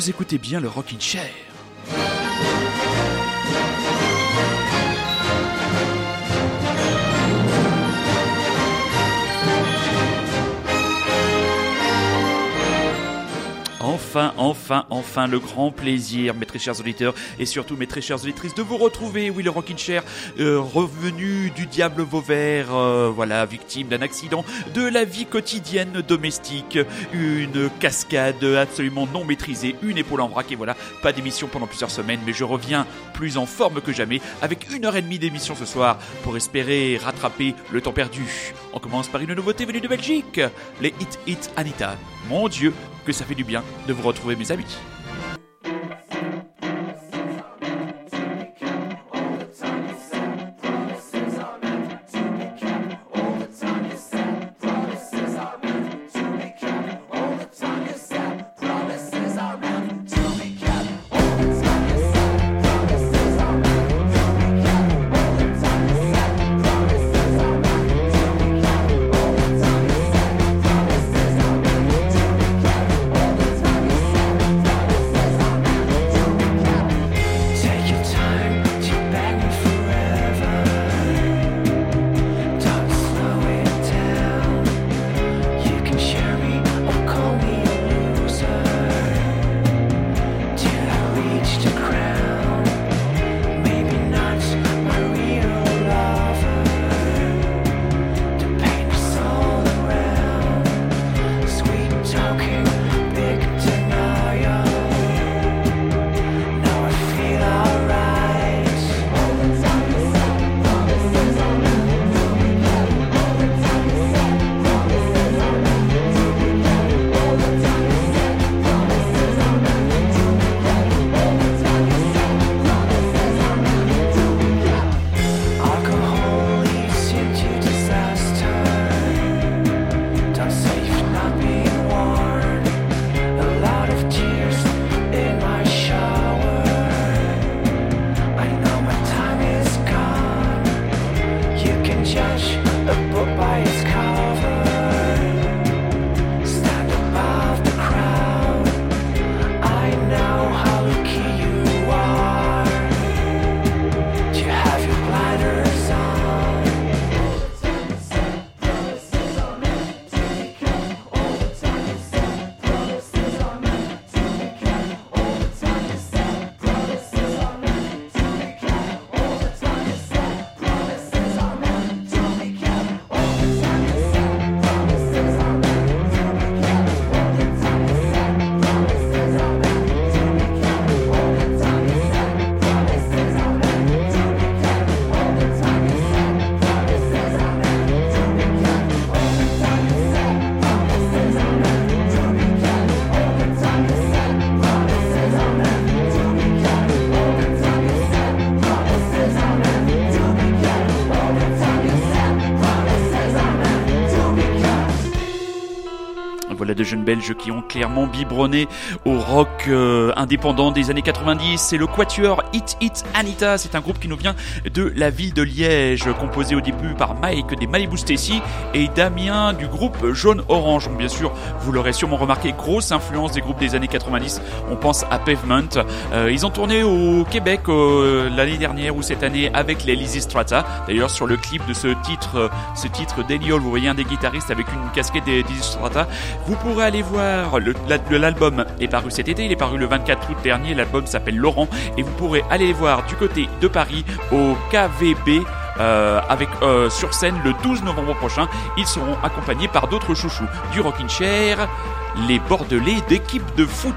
vous écoutez bien le Rockin' Chair. Enfin, enfin, enfin, le grand plaisir, mes très chers auditeurs, et surtout mes très chères auditrices, de vous retrouver. Oui, le euh, revenu du diable Vauvert, euh, voilà, victime d'un accident, de la vie quotidienne domestique, une cascade absolument non maîtrisée, une épaule en vrac, et voilà, pas d'émission pendant plusieurs semaines, mais je reviens plus en forme que jamais, avec une heure et demie d'émission ce soir, pour espérer rattraper le temps perdu. On commence par une nouveauté venue de Belgique, les Hit Hit Anita. Mon Dieu, que ça fait du bien de vous retrouver mes amis. Jeunes Belges qui ont clairement biberonné au rock euh, indépendant des années 90. C'est le Quatuor Hit Hit Anita. C'est un groupe qui nous vient de la ville de Liège, composé au début par Mike des Malibu Stacy et Damien du groupe Jaune Orange. Donc, bien sûr, vous l'aurez sûrement remarqué, grosse influence des groupes des années 90. On pense à Pavement. Euh, ils ont tourné au Québec euh, l'année dernière ou cette année avec les Lizzy Strata. D'ailleurs, sur le clip de ce titre, ce titre Hall, vous voyez un des guitaristes avec une casquette des Lizzy Strata. Vous pourrez aller voir le- l'album est paru cet été, il est paru le 24 août dernier. L'album s'appelle Laurent et vous pourrez aller voir du côté de Paris au KVB. euh, avec euh, sur scène le 12 novembre prochain, ils seront accompagnés par d'autres chouchous du Rockin' Chair, les Bordelais d'équipe de foot.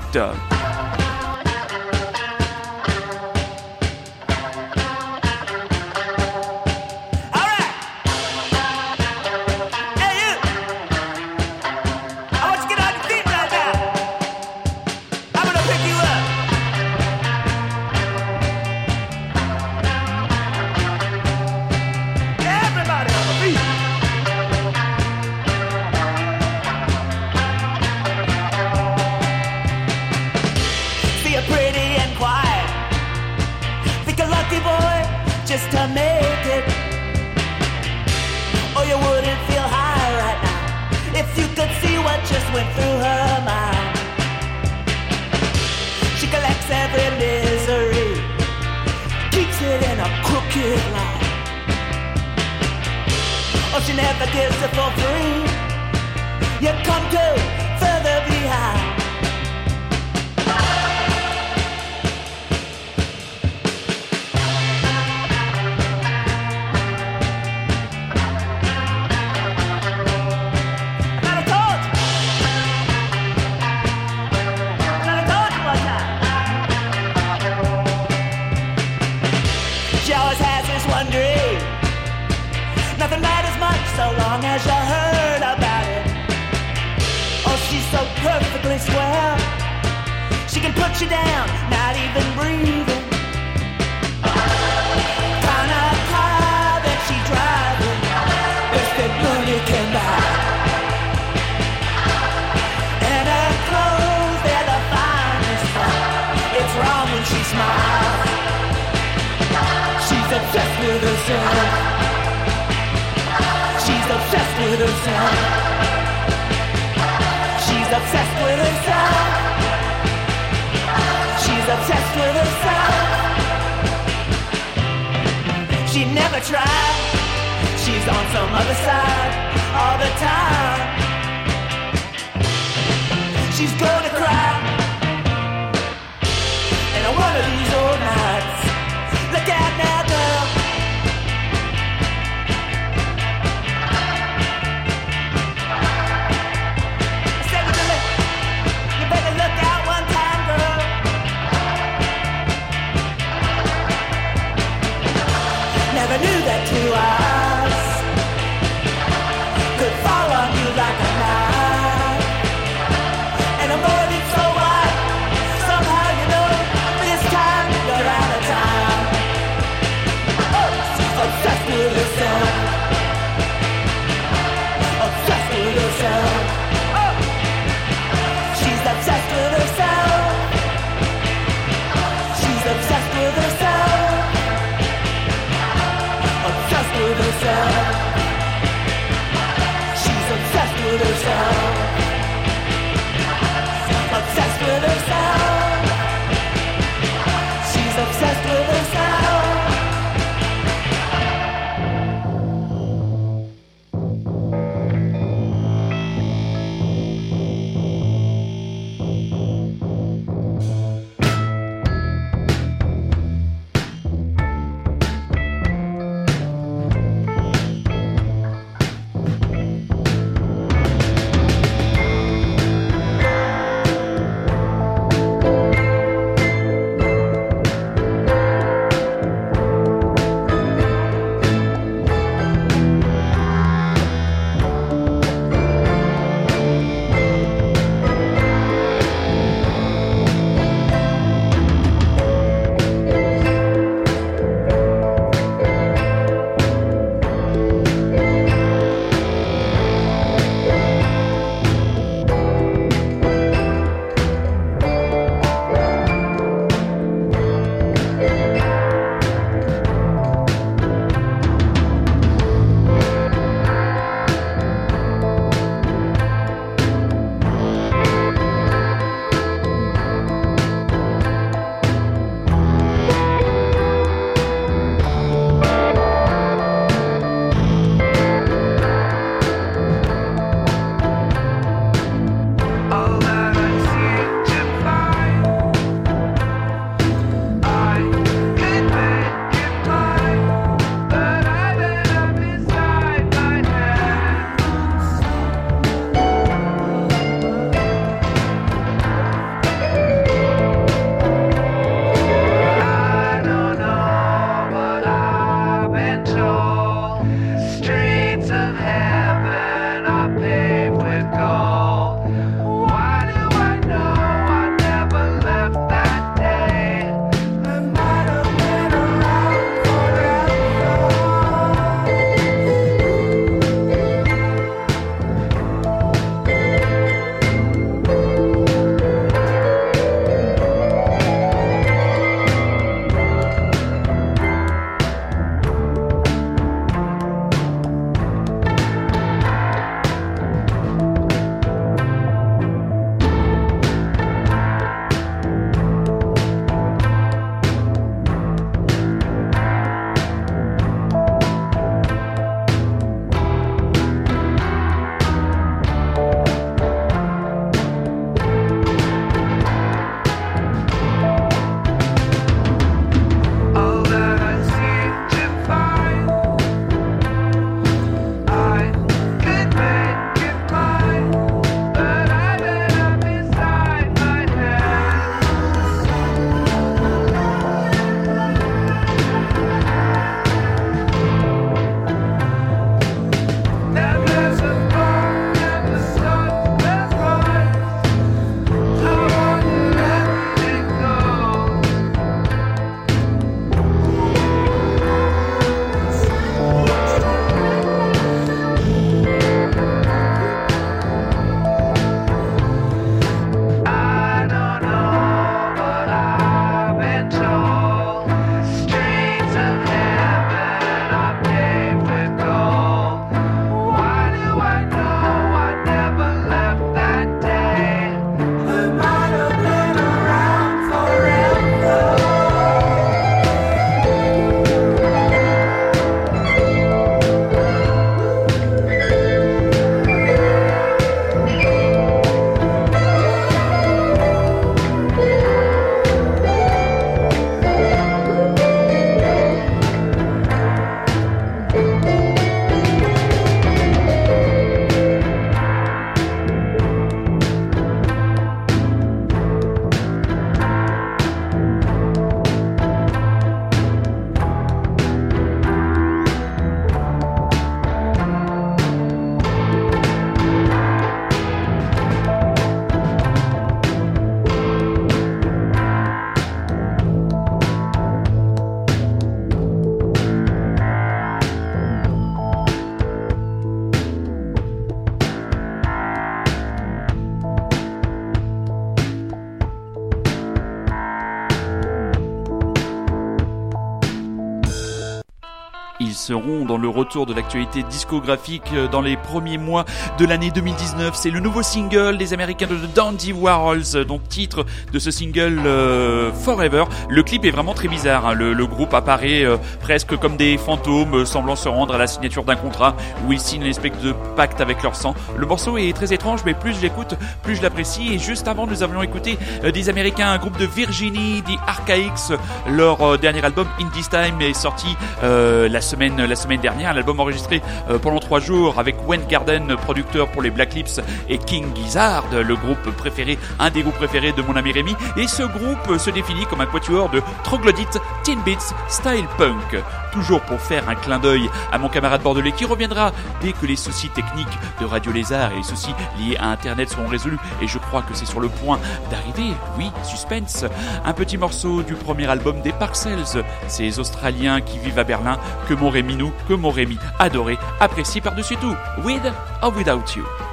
Seront dans le retour de l'actualité discographique euh, dans les premiers mois de l'année 2019. C'est le nouveau single des Américains de Dandy Warhols, donc titre de ce single euh, Forever. Le clip est vraiment très bizarre. hein. Le, groupe apparaît euh, presque comme des fantômes, semblant se rendre à la signature d'un contrat où ils signent une espèce de pacte avec leur sang. Le morceau est très étrange, mais plus je l'écoute, plus je l'apprécie. Et juste avant, nous avions écouté des Américains, un groupe de Virginie, The Archaics. Leur dernier album, In This Time, est sorti la semaine la semaine dernière. L'album enregistré euh, pendant trois jours avec Wayne Garden, producteur pour les Black Lips, et King Gizzard, le groupe préféré, un des groupes préférés de mon ami Rémi. Et ce groupe se définit comme un quatuor de troglodytes, teen beats, style punk. Toujours pour faire un clin d'œil à mon camarade bordelais qui reviendra dès que les soucis techniques de Radio Lézard et les soucis liés à Internet seront résolus. Et je crois que c'est sur le point d'arriver. Oui, suspense. Un petit morceau du premier album des Parcels. Ces Australiens qui vivent à Berlin, que mon Rémi nous, que mon Rémi adoré, apprécie par-dessus tout. With or without. You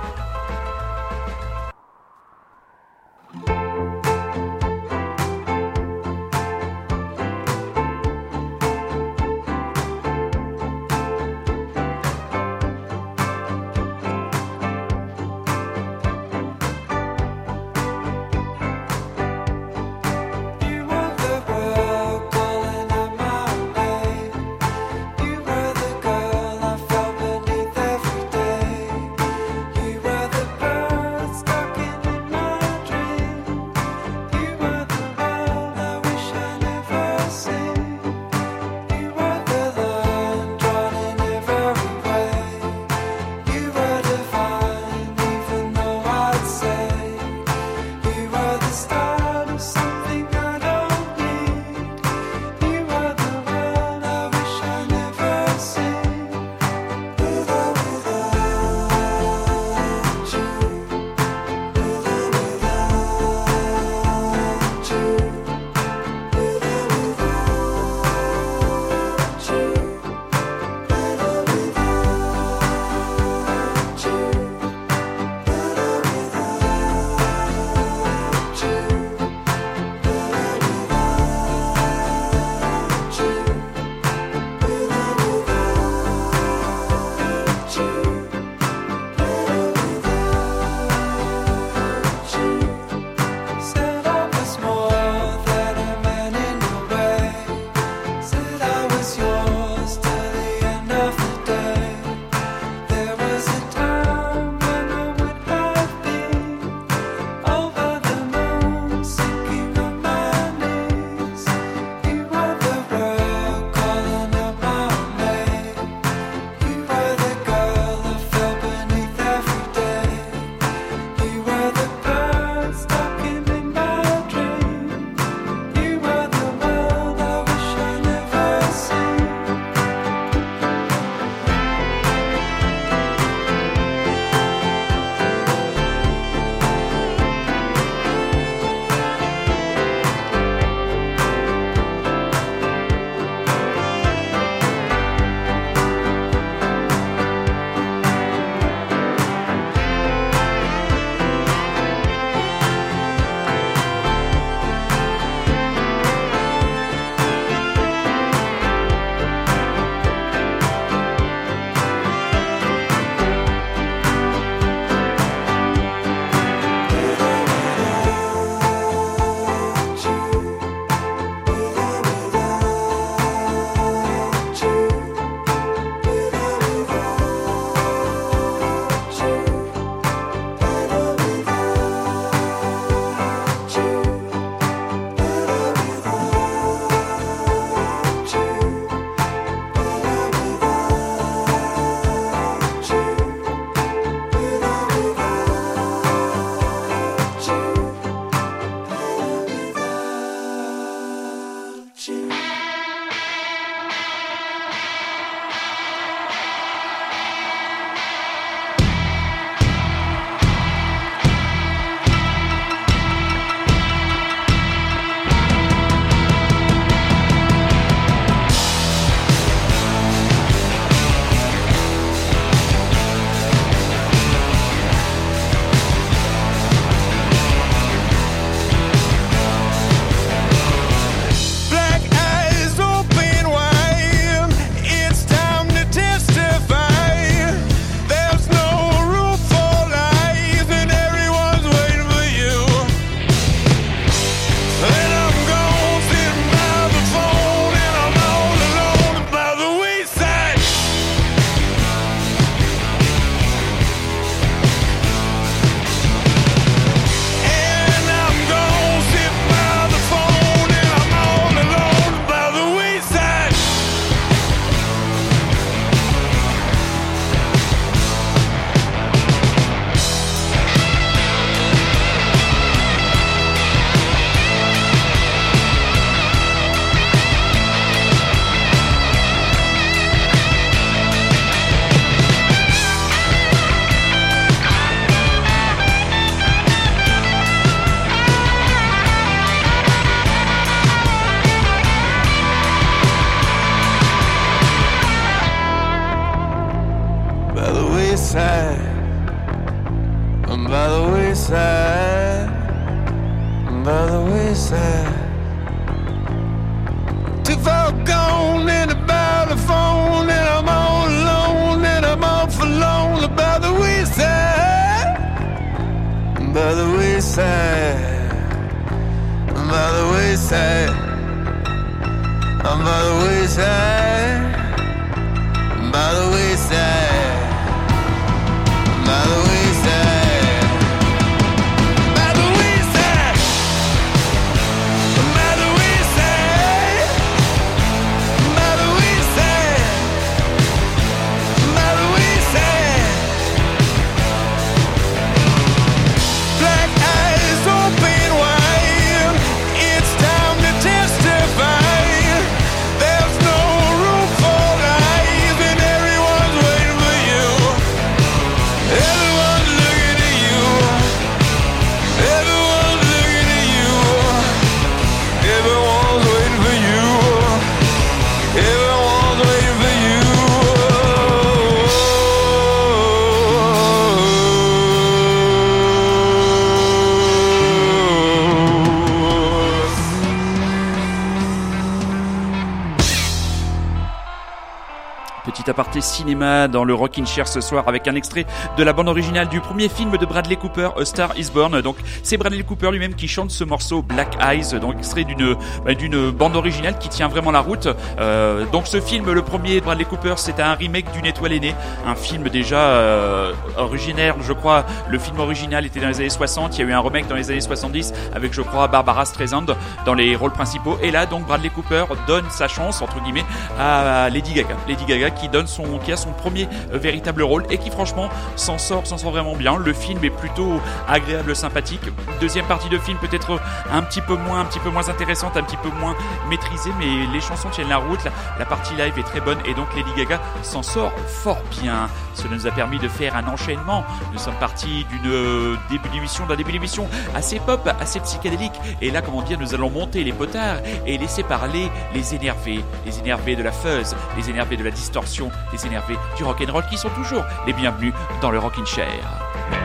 Cinéma dans le Rockin' Chair ce soir avec un extrait de la bande originale du premier film de Bradley Cooper, A Star Is Born. Donc c'est Bradley Cooper lui-même qui chante ce morceau Black Eyes, donc extrait d'une bah, d'une bande originale qui tient vraiment la route. Euh, donc ce film, le premier Bradley Cooper, c'est un remake d'une étoile aînée, un film déjà euh, originaire, je crois. Le film original était dans les années 60, il y a eu un remake dans les années 70 avec je crois Barbara Streisand dans les rôles principaux. Et là donc Bradley Cooper donne sa chance entre guillemets à Lady Gaga. Lady Gaga qui donne son qui a son premier euh, véritable rôle et qui franchement s'en sort s'en sort vraiment bien. Le film est plutôt agréable, sympathique. Deuxième partie de film peut-être un petit peu moins un petit peu moins intéressante, un petit peu moins maîtrisée, mais les chansons tiennent la route. La, la partie live est très bonne et donc Lady Gaga s'en sort fort bien. Cela nous a permis de faire un enchaînement. Nous sommes partis d'une euh, début d'émission, d'un début d'émission assez pop, assez psychédélique. Et là, comment dire, nous allons monter les potards et laisser parler les énervés, les énervés de la fuzz, les énervés de la distorsion, les énervés du rock'n'roll qui sont toujours les bienvenus dans le Rockin' Chair.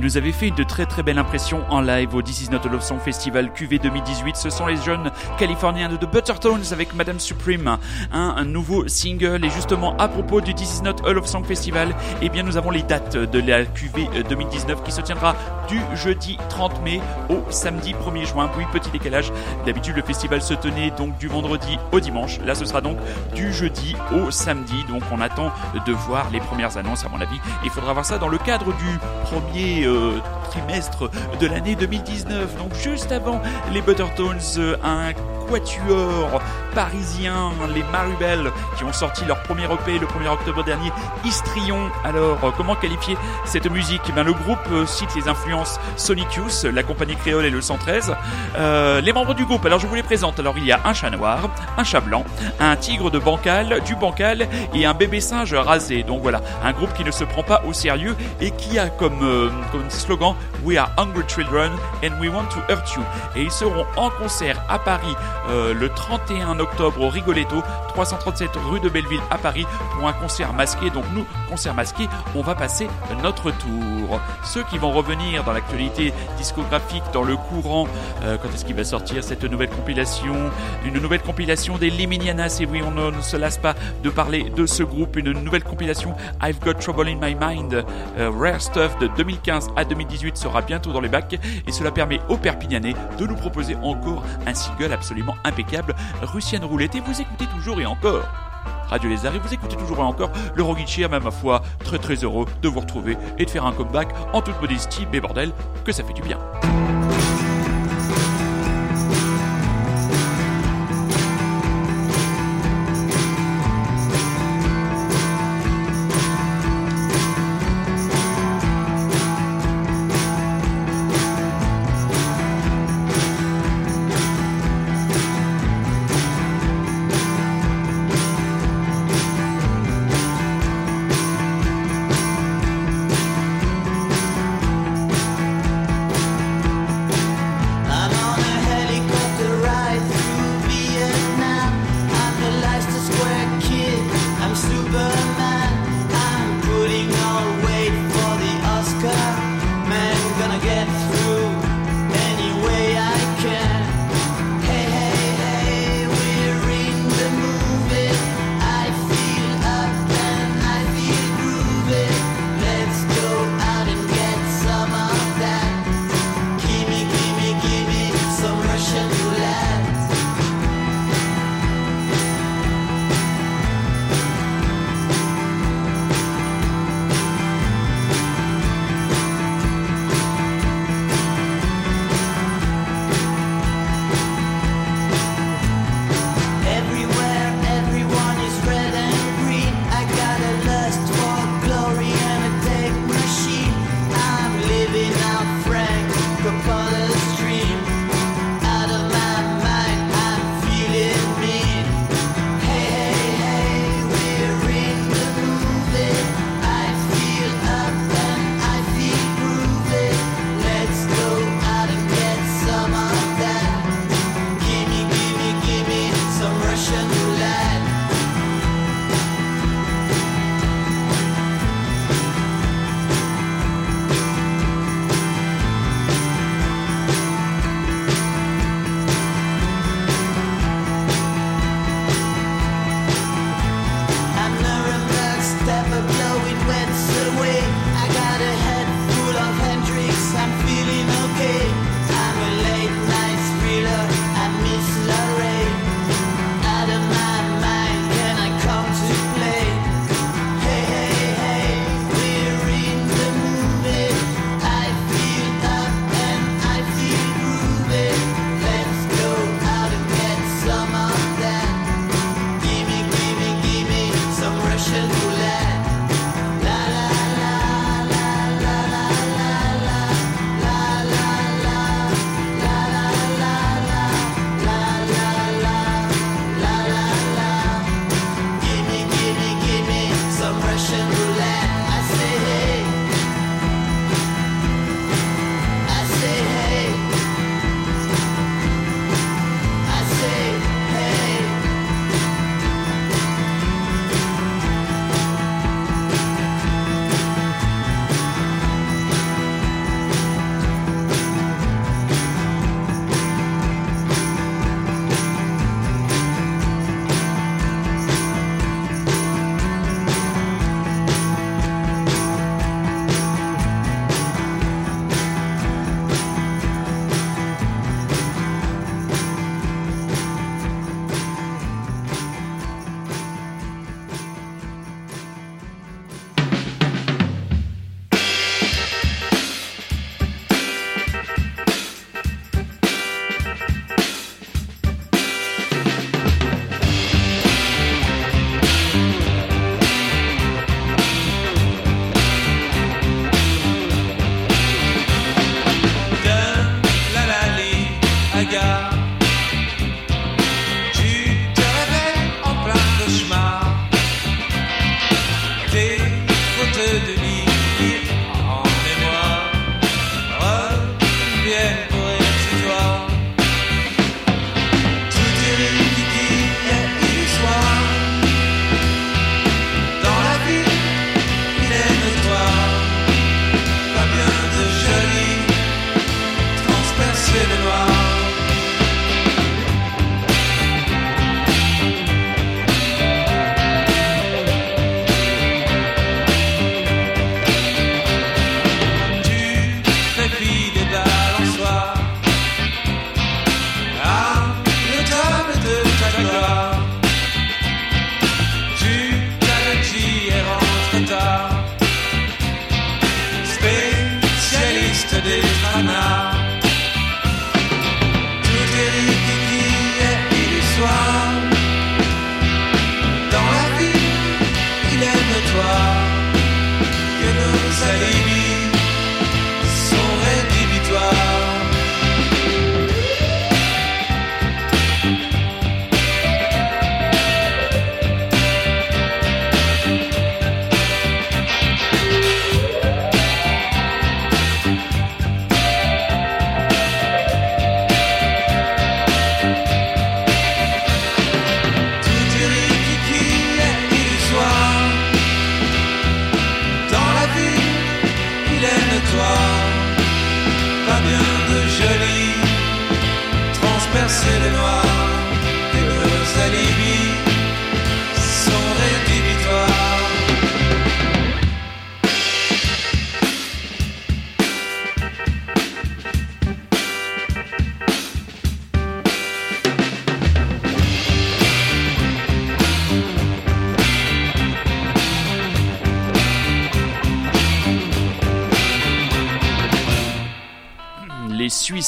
Nous avait fait une très très belle impression en live au This Is Not a Love Song Festival QV 2018. Ce sont les jeunes californiens de The Buttertones avec Madame Supreme, un, un nouveau single. Et justement, à propos du This Is Not a Love Song Festival, eh bien, nous avons les dates de la QV 2019 qui se tiendra du jeudi 30 mai au samedi 1er juin. Oui, petit décalage. D'habitude, le festival se tenait donc du vendredi au dimanche. Là, ce sera donc du jeudi au samedi. Donc, on attend de voir les premières annonces, à mon avis. Il faudra voir ça dans le cadre du premier euh, trimestre de l'année 2019. Donc, juste avant les Buttertones, euh, un quatuor parisien, les Marubel, qui ont sorti leur premier EP le 1er octobre dernier, Histrion. Alors, euh, comment qualifier cette musique? Bien, Le groupe euh, cite les influences Sonic Youth, la compagnie créole et le 113. Euh, les membres du groupe, alors je vous les présente. Alors, il y a un chat noir, un chat blanc, un tigre de bancal, du bancal et un bébé singe rasé. Donc voilà, un groupe qui ne se prend pas au sérieux et qui a comme, comme slogan We are hungry children and we want to hurt you. Et ils seront en concert à Paris euh, le 31 octobre au Rigoletto, 337 rue de Belleville à Paris pour un concert masqué. Donc nous, concert masqué, on va passer notre tour. Ceux qui vont revenir dans l'actualité discographique, dans le courant, euh, quand est-ce qu'il va sortir cette nouvelle compilation? Une nouvelle compilation des Liminianas. Et oui, on ne se lasse pas de parler de ce groupe. Une nouvelle compilation I've Got Trouble in My Mind, euh, Rare Stuff de 2015 à 2018 sera bientôt dans les bacs et cela permet aux Perpignanais de nous proposer encore un single absolument impeccable, Russian Roulette. Et vous écoutez toujours et encore Radio Lézard et vous écoutez toujours et encore le Chair, même ma foi, très très heureux de vous retrouver et de faire un comeback en toute modestie, mais bordel, que ça fait du bien.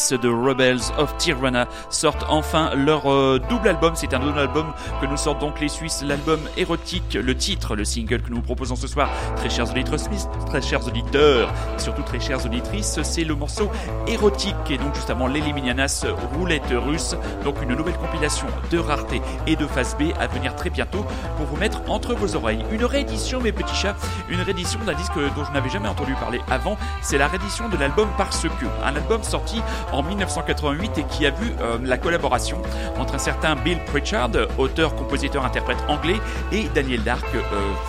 Suisses de Rebels of Tirana sortent enfin leur euh, double album. C'est un double album que nous sortent donc les Suisses. L'album érotique, le titre, le single que nous vous proposons ce soir, très chers auditeurs suisses, très chers auditeurs, et surtout très chères auditrices, c'est le morceau érotique. Et donc justement, Roulette Russe. Donc une nouvelle compilation de rareté et de face B à venir très bientôt pour vous mettre entre vos oreilles. Une réédition, mes petits chats, une réédition d'un disque dont je n'avais jamais entendu parler avant. C'est la réédition de l'album Parce que, un album sorti en 1988 et qui a vu euh, la collaboration entre un certain Bill Pritchard, auteur, compositeur, interprète anglais, et Daniel Dark, euh,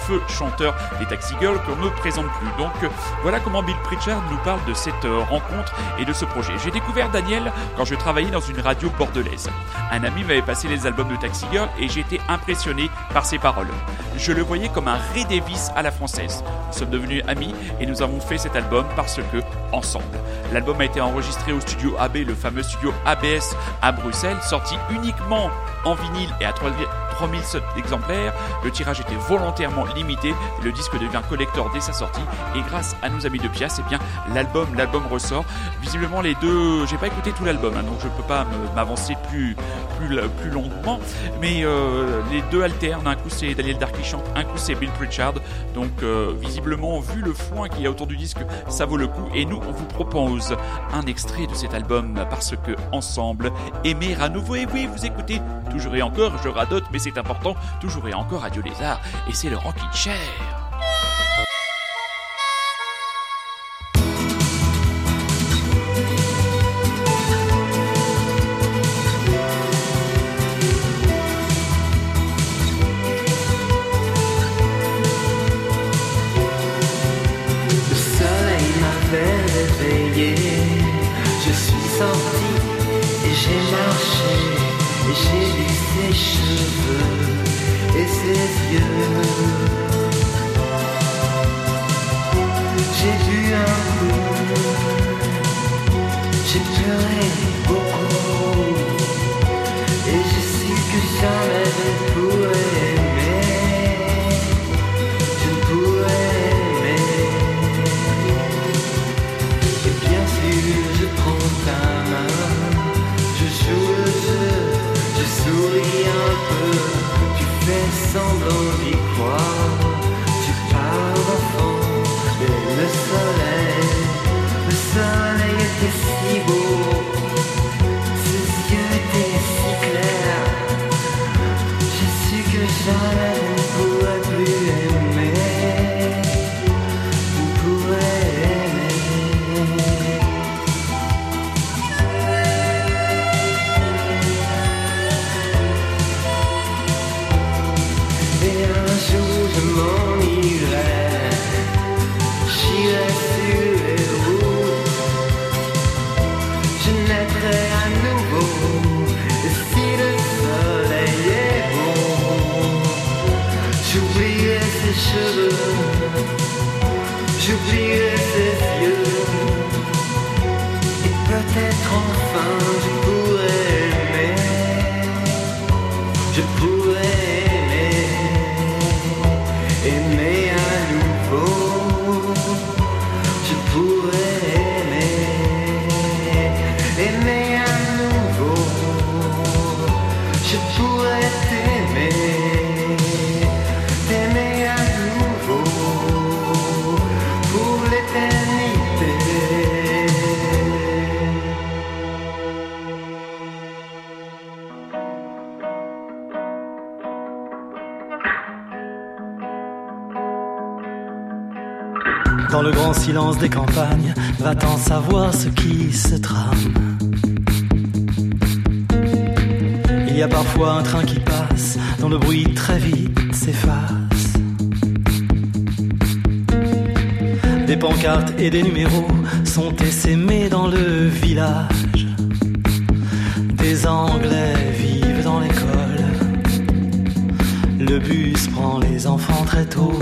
feu chanteur des Taxi Girls qu'on ne présente plus. Donc euh, voilà comment Bill Pritchard nous parle de cette rencontre et de ce projet. J'ai découvert Daniel quand je travaillais dans une radio bordelaise. Un ami m'avait passé les albums de Taxi Girl et été impressionné par ses paroles. Je le voyais comme un Ray Davis à la française. Nous sommes devenus amis et nous avons fait cet album parce que, L'album a été enregistré au studio AB, le fameux studio ABS à Bruxelles, sorti uniquement en vinyle et à 3 3000 exemplaires. Le tirage était volontairement limité. Le disque devient collector dès sa sortie. Et grâce à nos amis de Pias, eh bien, l'album, l'album ressort. Visiblement, les deux, j'ai pas écouté tout l'album, hein, donc je peux pas m'avancer plus, plus, plus longuement. Mais euh, les deux alternent. Un coup, c'est Daniel Dark qui chante, un coup, c'est Bill Pritchard. Donc, euh, visiblement, vu le foin qu'il y a autour du disque, ça vaut le coup. Et nous, on vous propose un extrait de cet album parce que, ensemble, aimer à nouveau. Et oui, vous écoutez toujours et encore, je radote, mais c'est important, toujours et encore Radio Lézard. Et c'est le Rockin' J'ai vu un coup, j'ai pleuré beaucoup, et je sais que jamais je ne jour va-t'en savoir ce qui se trame. Il y a parfois un train qui passe, dont le bruit très vite s'efface. Des pancartes et des numéros sont essaimés dans le village. Des Anglais vivent dans l'école. Le bus prend les enfants très tôt.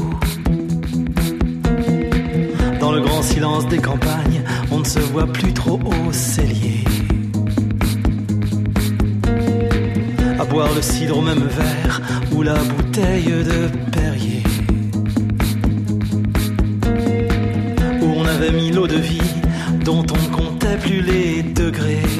Dans le grand silence des campagnes, on ne se voit plus trop au cellier. À boire le cidre au même verre ou la bouteille de Perrier. Où on avait mis l'eau de vie dont on comptait comptait plus les degrés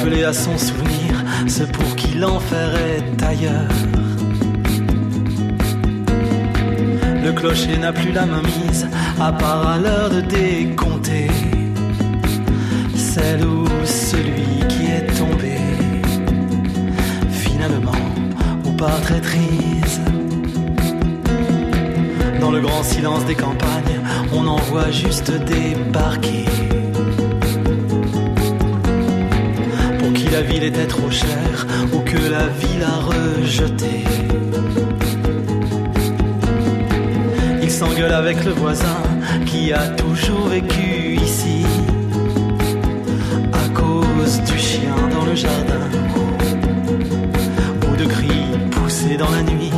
Rappeler à son souvenir ce pour qui l'enfer est ailleurs. Le clocher n'a plus la main mise, à part à l'heure de décompter. Celle ou celui qui est tombé, finalement, ou par traîtrise. Dans le grand silence des campagnes, on en voit juste débarquer. La ville était trop chère, ou que la ville a rejeté. Il s'engueule avec le voisin qui a toujours vécu ici. À cause du chien dans le jardin. Ou de cris poussés dans la nuit.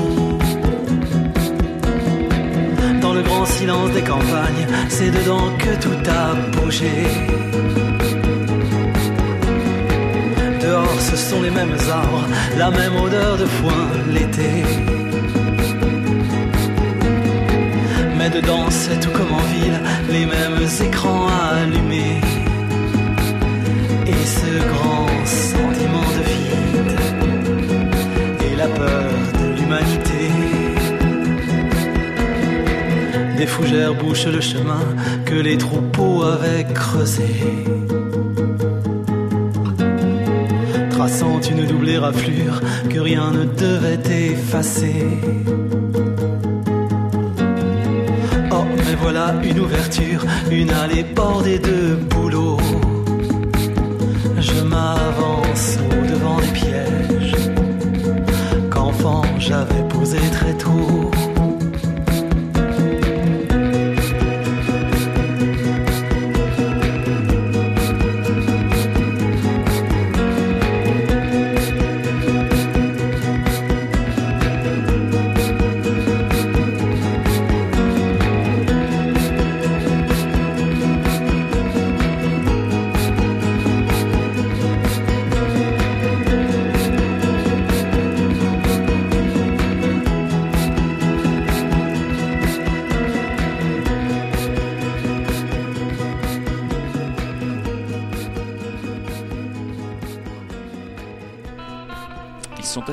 Dans le grand silence des campagnes, c'est dedans que tout a bougé. Sont les mêmes arbres, la même odeur de foin l'été. Mais dedans, c'est tout comme en ville, les mêmes écrans allumés. Et ce grand sentiment de vide, et la peur de l'humanité. Des fougères bouchent le chemin que les troupeaux avaient creusé. Une double éraflure que rien ne devait effacer. Oh, mais voilà une ouverture, une allée bordée de bouleaux.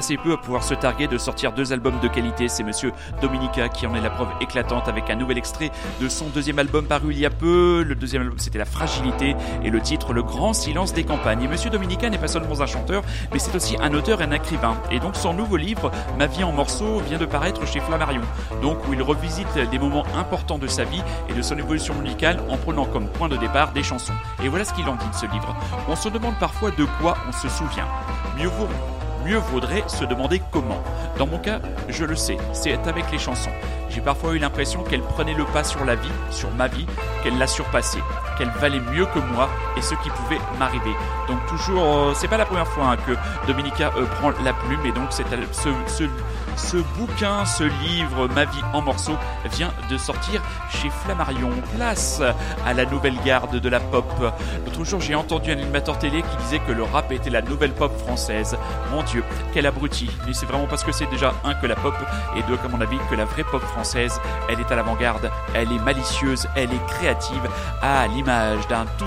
Assez peu à pouvoir se targuer de sortir deux albums de qualité. C'est monsieur Dominica qui en est la preuve éclatante avec un nouvel extrait de son deuxième album paru il y a peu. Le deuxième album c'était La Fragilité et le titre Le Grand Silence des Campagnes. Et monsieur Dominica n'est pas seulement un chanteur, mais c'est aussi un auteur et un écrivain. Et donc son nouveau livre, Ma vie en morceaux, vient de paraître chez Flammarion. Donc où il revisite des moments importants de sa vie et de son évolution musicale en prenant comme point de départ des chansons. Et voilà ce qu'il en dit de ce livre. On se demande parfois de quoi on se souvient. Mieux vaut mieux vaudrait se demander comment. Dans mon cas, je le sais, c'est avec les chansons. J'ai parfois eu l'impression qu'elle prenait le pas sur la vie, sur ma vie, qu'elle l'a surpassée, qu'elle valait mieux que moi et ce qui pouvait m'arriver. Donc toujours, euh, c'est pas la première fois hein, que Dominica euh, prend la plume et donc c'est ce, ce, ce bouquin, ce livre, Ma vie en morceaux, vient de sortir chez Flammarion. Place à la nouvelle garde de la pop. L'autre jour, j'ai entendu un animateur télé qui disait que le rap était la nouvelle pop française. Mon Dieu, quel abruti. Mais c'est vraiment parce que c'est déjà un que la pop et deux, comme mon avis, que la vraie pop française, elle est à l'avant-garde, elle est malicieuse, elle est créative, à l'image d'un tout,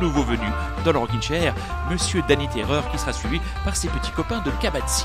nouveau- venu dans le Chair, Monsieur Danny Terreur, qui sera suivi par ses petits copains de Kabatsi.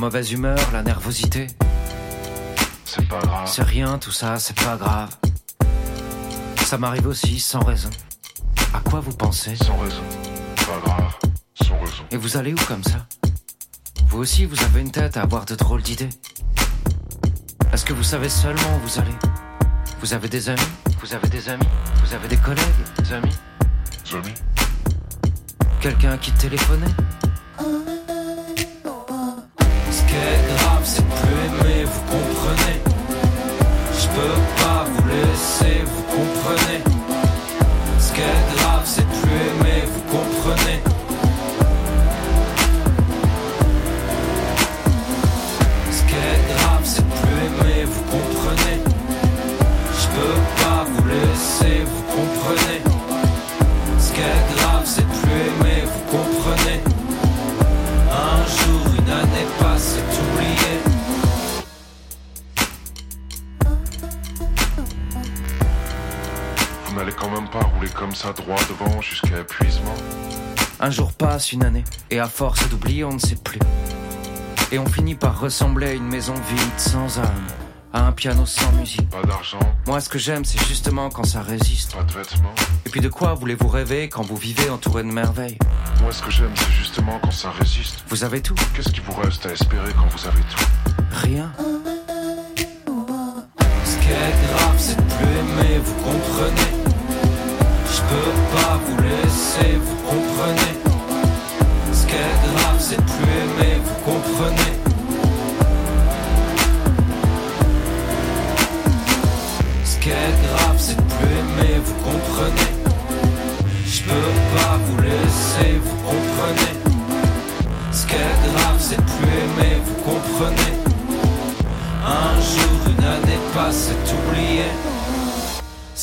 Mauvaise humeur, la nervosité, C'est pas grave. c'est rien, tout ça, c'est pas grave. Ça m'arrive aussi sans raison. À quoi vous pensez? Sans raison. Pas grave. Sans raison. Et vous allez où comme ça? Vous aussi, vous avez une tête à avoir de drôles d'idées. Est-ce que vous savez seulement où vous allez? Vous avez des amis? Vous avez des amis? Vous avez des collègues? Des amis? Amis Quelqu'un qui téléphonait vous comprenez. Je peux ça droit devant jusqu'à épuisement. Un jour passe, une année, et à force d'oublier, on ne sait plus. Et on finit par ressembler à une maison vide, sans âme, à un piano sans musique. Pas d'argent, Moi, ce que j'aime, c'est justement quand ça résiste. pas de vêtements. Et puis de quoi voulez-vous rêver quand vous vivez entouré de merveilles? Moi, ce que j'aime, c'est justement quand ça résiste. Vous avez tout Qu'est-ce qui vous reste à espérer quand vous avez tout? Rien. Ce qui est grave, c'est de plus aimer, vous comprenez. Je peux pas vous laisser, vous comprenez. Ce qui est grave, c'est plus aimer, vous comprenez. Ce qui est grave, c'est plus aimer, vous comprenez. Je peux pas vous laisser, vous comprenez. Ce qui est grave, c'est plus aimer, vous comprenez. Un jour, une année passe, c'est oublié.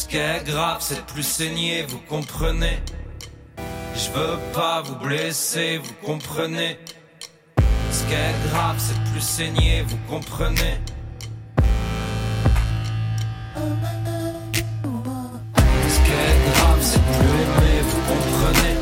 Ce qui est grave, c'est de plus saigner, vous comprenez. Je veux pas vous blesser, vous comprenez. Ce qui est grave, c'est de plus saigner, vous comprenez. Ce qui est grave, c'est de plus aimer, vous comprenez.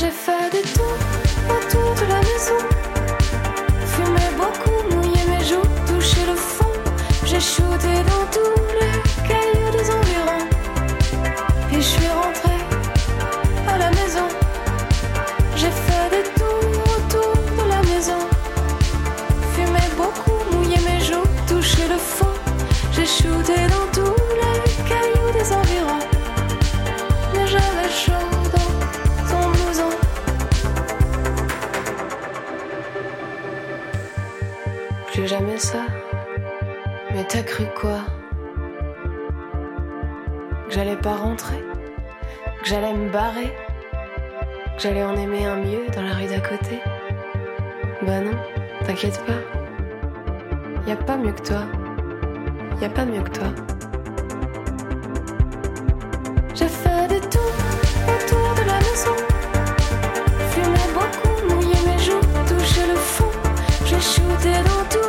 J'ai fait des tours autour de la maison. Fumé beaucoup, mouillé mes joues, touché le fond. J'ai shooté dans tous les cailloux des environs. Puis je suis rentré à la maison. J'ai fait des tours autour de la maison. Fumé beaucoup, mouillé mes joues, touché le fond. J'ai shooté dans tous t'as cru quoi? Que j'allais pas rentrer? Que j'allais me barrer? Que j'allais en aimer un mieux dans la rue d'à côté? Bah non, t'inquiète pas. Y a pas mieux que toi. Y a pas mieux que toi. J'ai fait des tours autour de la maison. Fumé beaucoup, mouillé mes joues, touché le fond. J'ai shooté dans tous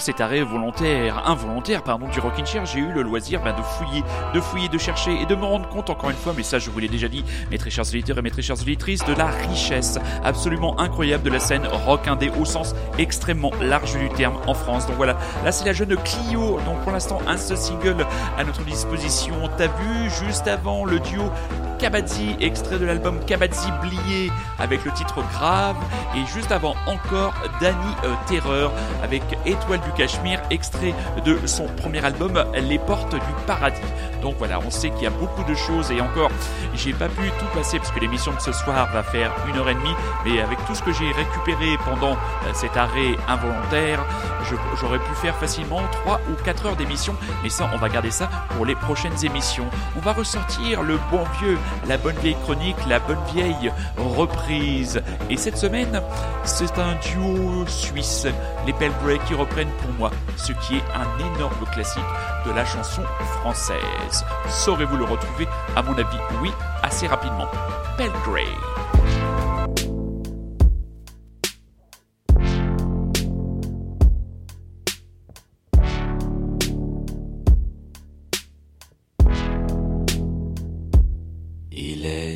cet arrêt volontaire, involontaire, pardon, du Rockin' Chair, j'ai eu le loisir ben, de fouiller, de fouiller, de chercher et de me rendre compte, encore une fois, mais ça je vous l'ai déjà dit, mes très chers auditeurs et mes très auditrices, de la richesse absolument incroyable de la scène rock indé au sens extrêmement large du terme en France. Donc voilà, là c'est la jeune Clio, donc pour l'instant un seul single à notre disposition. T'as vu juste avant le duo Kabadzi, extrait de l'album Kabadzi Blié avec le titre Grave, et juste avant encore Danny euh, Terreur avec Étoile du Cachemire, extrait de son premier album Les Portes du Paradis. Donc voilà, on sait qu'il y a beaucoup de choses et encore, j'ai pas pu tout passer parce que l'émission de ce soir va faire une heure et demie, mais avec tout ce que j'ai récupéré pendant euh, cet arrêt involontaire, j'aurais pu faire facilement 3 ou 4 heures d'émission, mais ça, on va garder ça pour les prochaines émissions. On va ressortir le bon vieux, la bonne vieille chronique, la bonne vieille reprise. Et cette semaine, c'est un duo suisse, les Bellbray qui reprennent pour moi ce qui est un énorme classique de la chanson française. Saurez-vous le retrouver? À mon avis, oui, assez rapidement. Belgrade.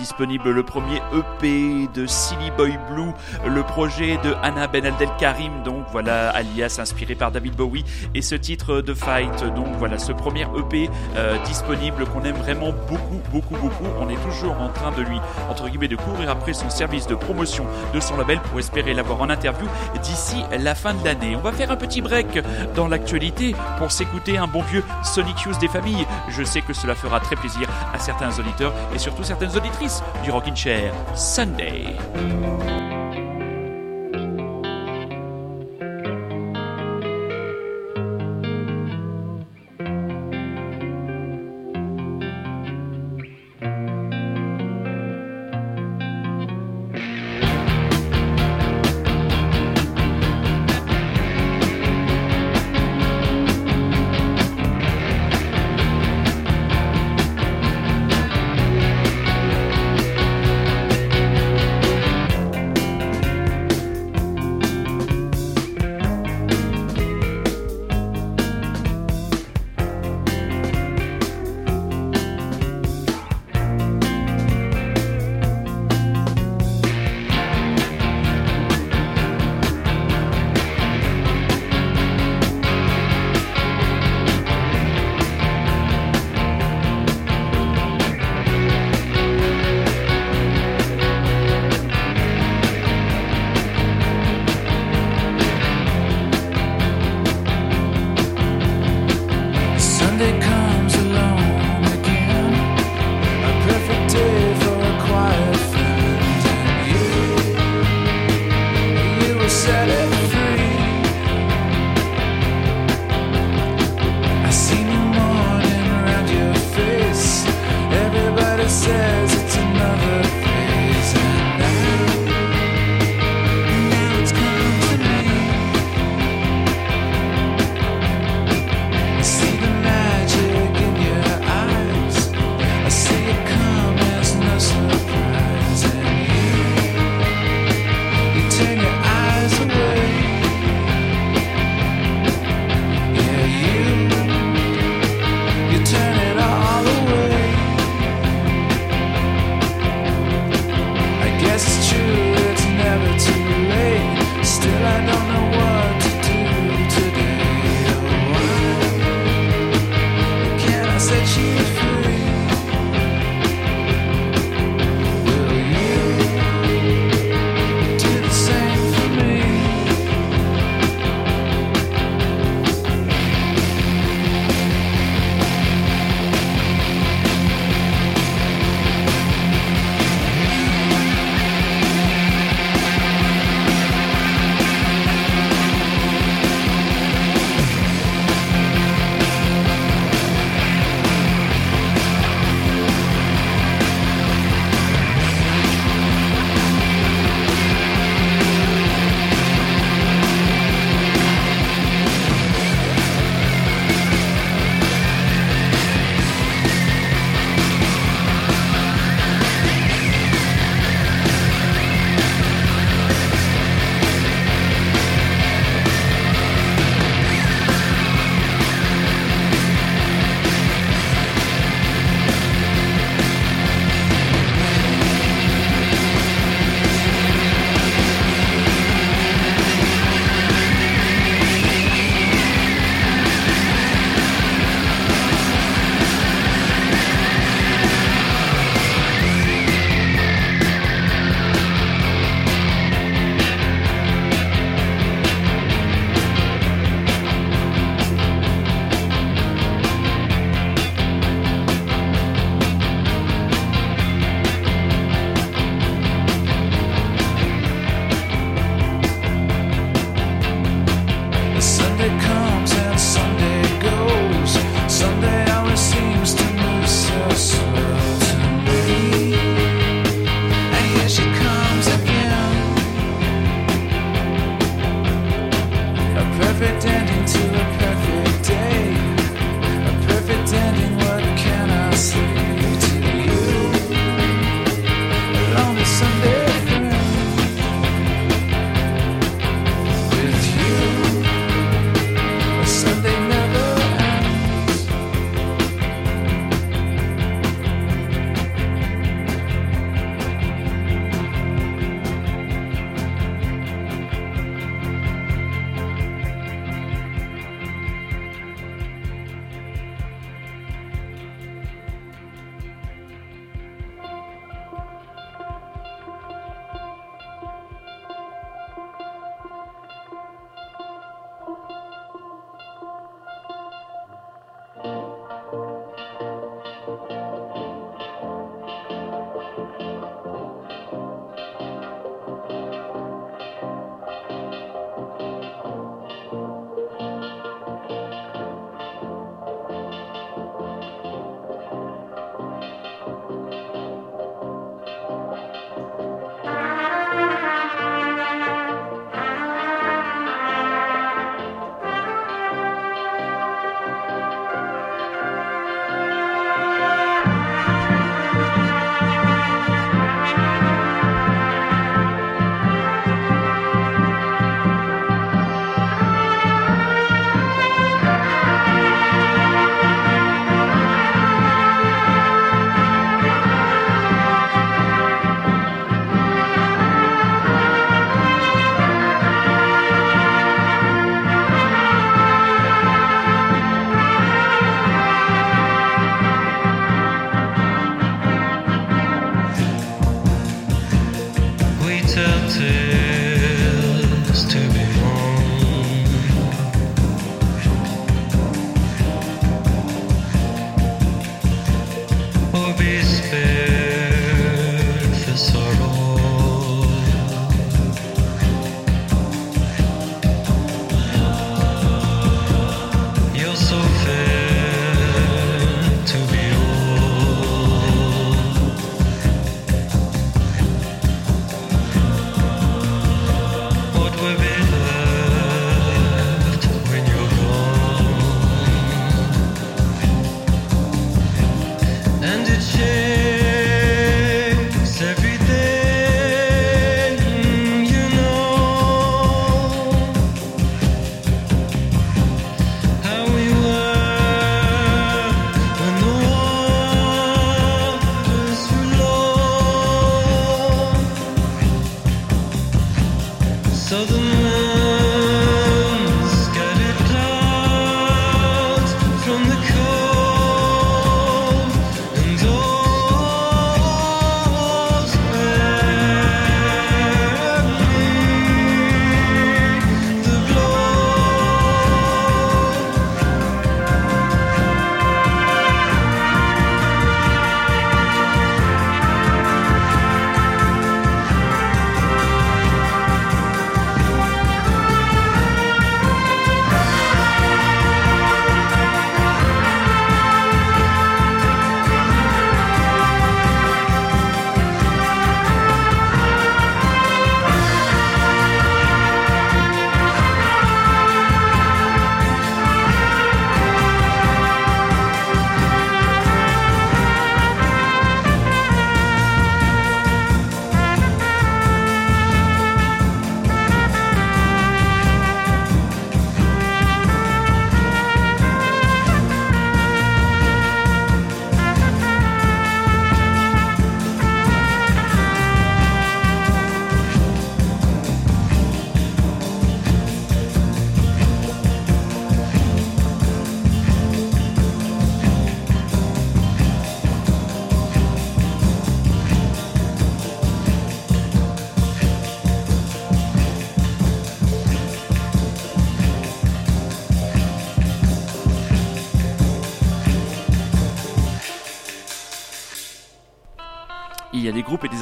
disponible le premier EP de Silly Boy Blue, le projet de Anna Ben Abdel Karim, donc voilà, alias inspiré par David Bowie, et ce titre de Fight, donc voilà, ce premier EP euh, disponible qu'on aime vraiment beaucoup, beaucoup, beaucoup. On est toujours en train de lui, entre guillemets, de courir après son service de promotion de son label pour espérer l'avoir en interview d'ici la fin de l'année. On va faire un petit break dans l'actualité pour s'écouter un bon vieux Sonic Youth des familles. Je sais que cela fera très plaisir à certains auditeurs et surtout certaines auditrices du Rockin' Chair Sunday.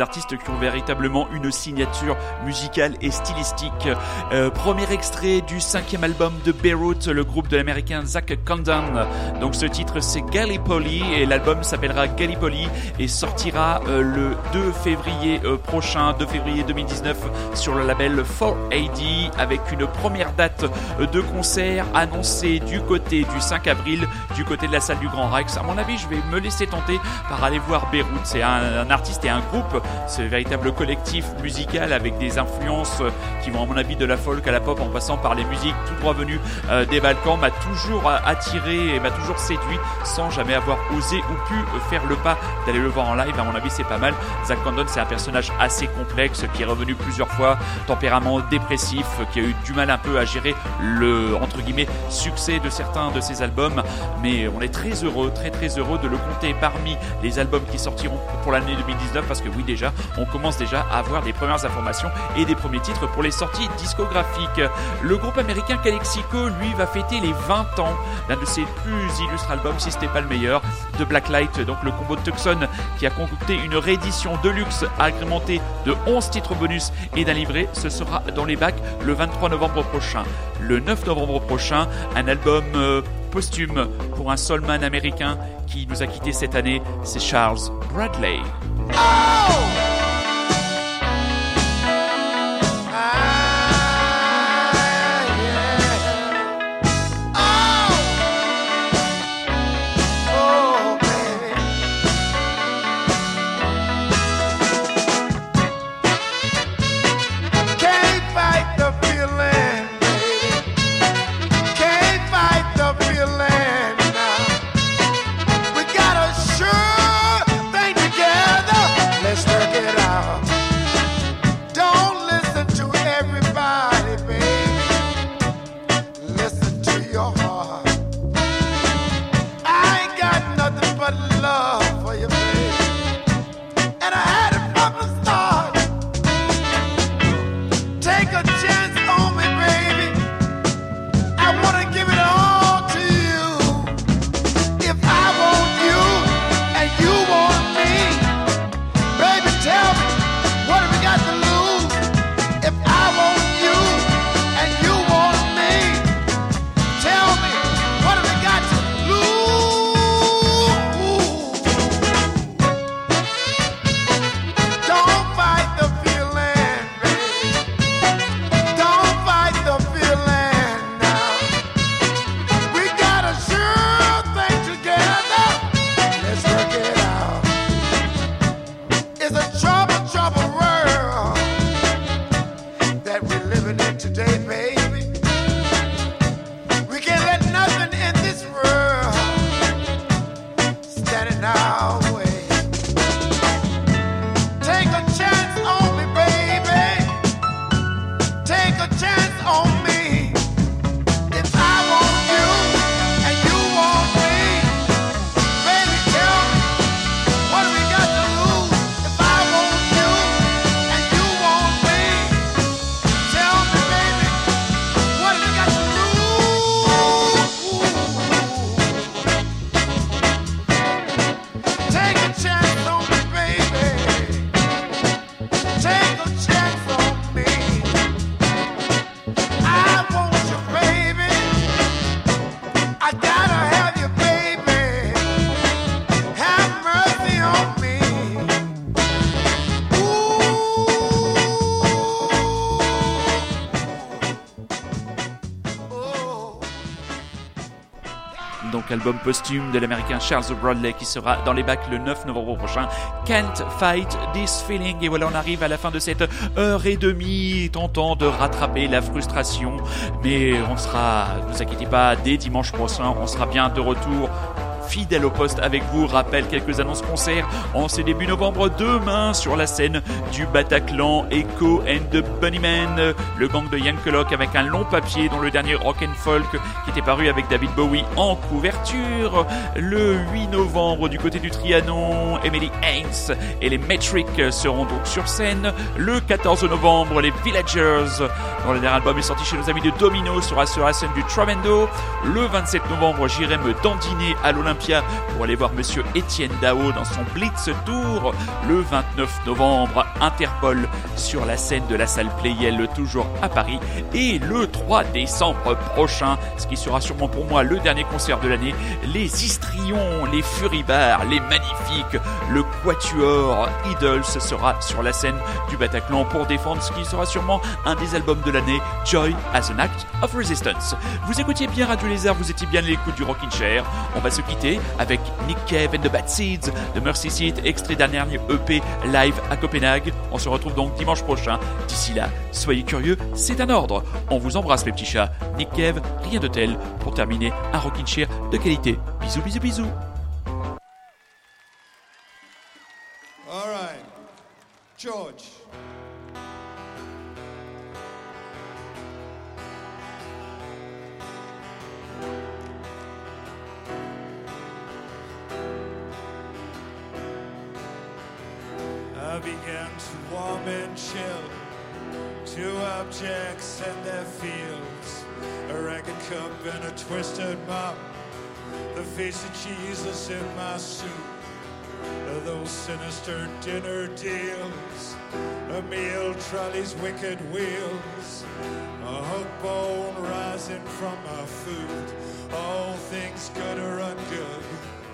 Artistes qui ont véritablement une signature musicale et stylistique. Euh, premier extrait du cinquième album de Beirut, le groupe de l'américain Zach Condon. Donc ce titre c'est Gallipoli et l'album s'appellera Gallipoli et sortira euh, le 2 février euh, prochain, 2 février 2019 sur le label 4AD avec une première date de concert annoncée du côté du 5 avril, du côté de la salle du Grand Rex. À mon avis, je vais me laisser tenter par aller voir Beyrouth. C'est un artiste et un groupe, un véritable collectif musical avec des influences qui vont à mon avis de la folk à la pop en passant par les musiques tout droit venues euh, des Balkans, m'a toujours attiré et m'a toujours séduit sans jamais avoir osé ou pu faire le pas d'aller le voir en live. À mon avis, c'est pas mal. Zach Condon, c'est un personnage assez complexe qui est revenu plusieurs fois, tempérament dépressif, qui a eu du mal un peu à gérer le entre guillemets succès de certains de ses albums, mais on est très heureux, très très heureux de le compter parmi les albums qui sortiront pour l'année 2019 parce que oui déjà, on commence déjà à avoir des premières informations et des premiers titres pour les sorties discographiques. Le groupe américain Calexico, lui, va fêter les 20 ans d'un de ses plus illustres albums, si ce n'est pas le meilleur, de Blacklight, donc le combo de Tucson qui a concocté une réédition de luxe agrémentée de 11 titres bonus et d'un livret. Ce sera dans les bacs le 23 novembre prochain. Le 9 novembre prochain, un album euh, posthume pour un soulman américain qui nous a quitté cette année, c'est Charles Bradley. Can't album posthume de l'américain Charles Bradley qui sera dans les bacs le 9 novembre prochain. Can't Fight This Feeling. Et voilà, on arrive à la fin de cette heure et demie, tentant de rattraper la frustration. Mais on sera, ne vous inquiétez pas, dès dimanche prochain, on sera bien de retour fidèle au poste avec vous. Rappelle quelques annonces concerts en ce début novembre. Demain sur la scène du Bataclan, Echo and the Bunnymen, le gang de Yankelock avec un long papier dont le dernier rock and folk qui était paru avec David Bowie en couverture. Le 8 novembre du côté du Trianon, Emily Haynes et les Metric seront donc sur scène. Le 14 novembre, les Villagers, dont le dernier album est sorti chez nos amis de Domino, sera sur la scène du Tramendo. Le 27 novembre, j'irai me dandiner à l'Olympia pour aller voir Monsieur Étienne Dao dans son Blitz Tour. Le 29 novembre, Interpol sur la scène de la salle Playel, toujours à Paris. Et le 3 décembre prochain, ce qui sera sûrement pour moi le dernier concert de l'année, les Histrions, les Furibars, les Magnifiques, le Quatuor Idols sera sur la scène du Bataclan pour défendre ce qui sera sûrement un des albums de l'année, Joy as an Act of Resistance. Vous écoutiez bien Radio Lézard, vous étiez bien à l'écoute du Rockin' Chair. On va se quitter avec Nick Cave and the Bad Seeds de Mercy Seat, extrait dernier EP live à Copenhague. On se retrouve donc dimanche prochain. D'ici là, soyez curieux, c'est un ordre. On vous embrasse les petits chats. Nick Cave, rien de tel pour terminer un Rockin' Chair de qualité. Bisous, bisous, bisous. All. George. Began to warm and chill to objects and their fields. A ragged cup and a twisted mop. The face of Jesus in my soup those sinister dinner deals, a meal trolley's wicked wheels, a hook bone rising from my food, all things good or ungood.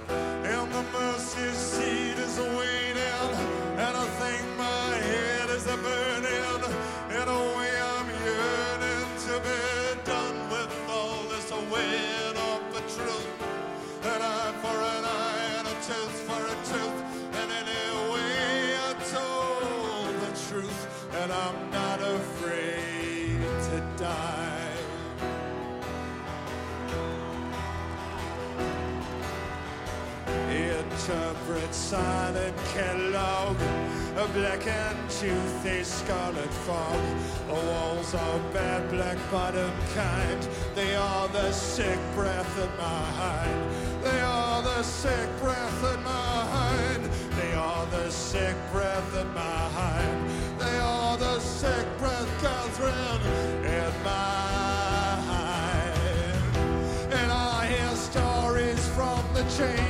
And the mercy seat is waiting, Interpret silent Kellogg, a black and toothy scarlet fog. The walls are bad, black bottom kind. They are the sick breath in my hind. They are the sick breath in my hind. They are the sick breath in my hind. They are the sick breath, Catherine, in my hind. And I hear stories from the chamber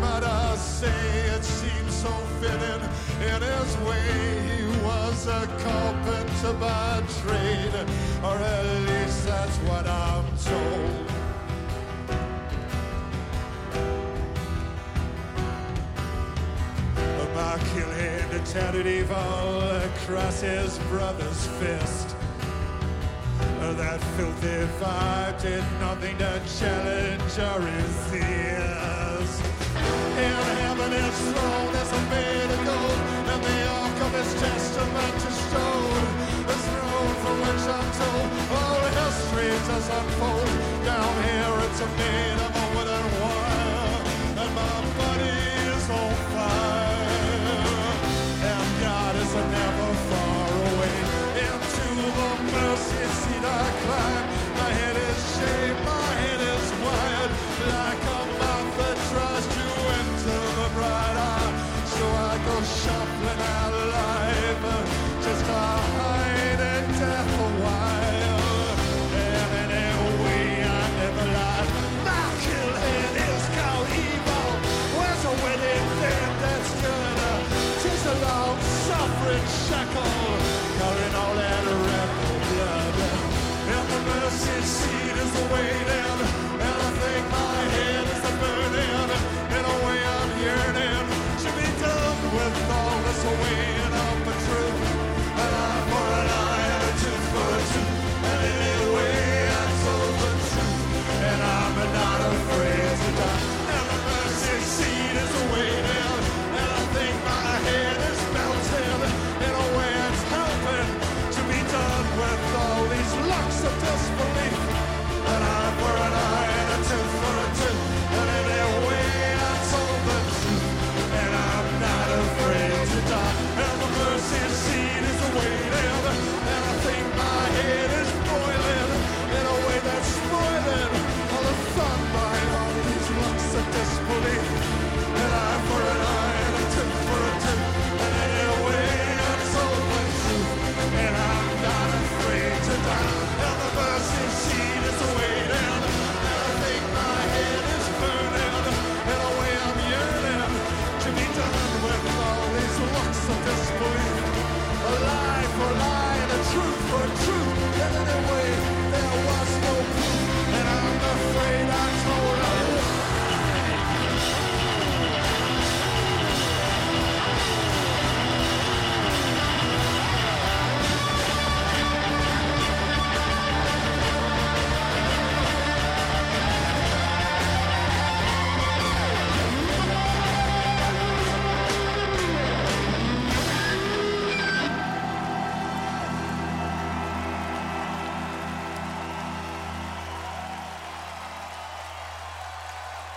Might I say it seems so fitting in his way. He was a carpenter by trade, or at least that's what I'm told. My kill hand a tattered evil across his brother's fist. That filthy vibe did nothing to challenge or resist in heaven is throne is made of gold, and the ark of his testament is shown. The throne from which I'm told all history does unfold. Down here it's a made of a and wire, and my body is on fire. And God is never far away. Into the mercy seat I climb. away. of disbelief. A lie for a lie and a truth for a truth. And anyway, there was no proof. And I'm afraid I told a lie.